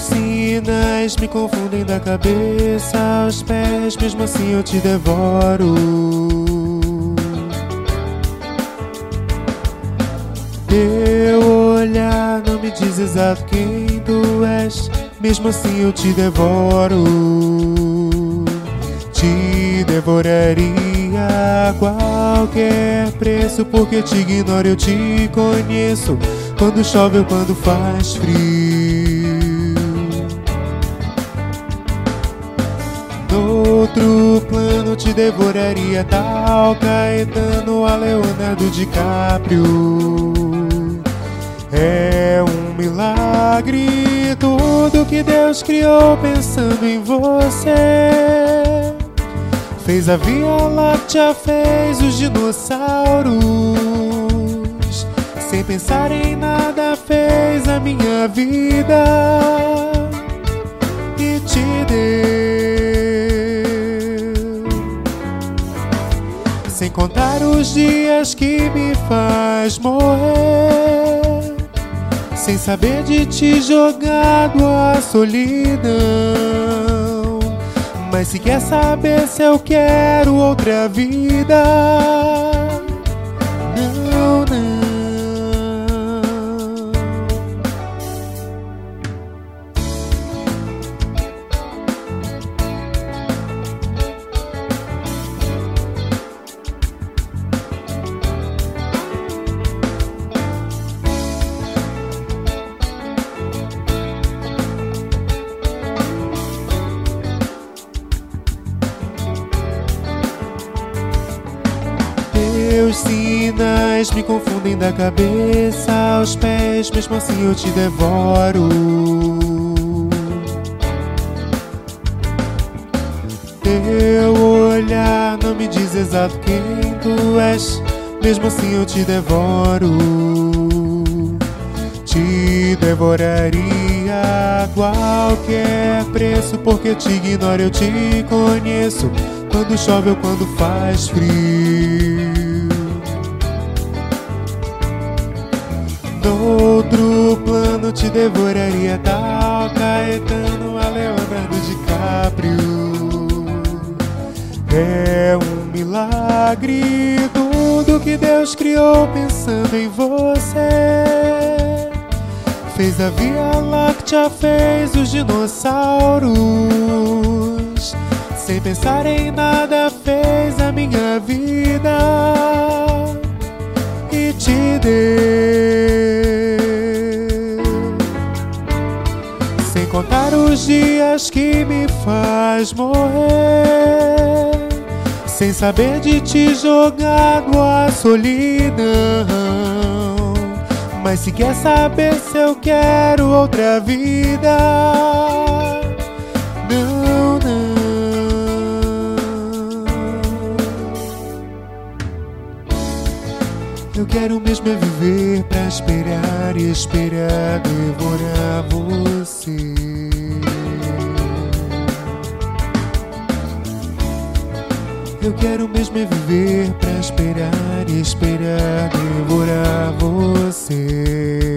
sinais me confundem da cabeça aos pés, mesmo assim eu te devoro. Teu olhar não me diz exato quem tu és, mesmo assim eu te devoro. Te devoraria a qualquer preço, porque te ignoro, eu te conheço. Quando chove ou quando faz frio. Plano te devoraria tal Caetano a Leonardo DiCaprio. É um milagre tudo que Deus criou pensando em você. Fez a Via Láctea, fez os dinossauros. Sem pensar em nada, fez a minha vida contar os dias que me faz morrer. Sem saber de ti jogado a solidão. Mas se quer saber se eu quero outra vida, não, não. Sinais me confundem da cabeça aos pés, mesmo assim eu te devoro. Teu olhar não me diz exato quem tu és, mesmo assim eu te devoro. Te devoraria a qualquer preço, porque te ignoro, eu te conheço. Quando chove ou quando faz frio. Te devoraria tal Caetano a Leonardo DiCaprio. É um milagre tudo que Deus criou pensando em você. Fez a Via Láctea, fez os dinossauros. Sem pensar em nada, Sem contar os dias que me faz morrer. Sem saber de ti jogado a solidão. Mas se quer saber se eu quero outra vida, quero mesmo é viver pra esperar e esperar devorar você. Eu quero mesmo é viver pra esperar e esperar devorar você.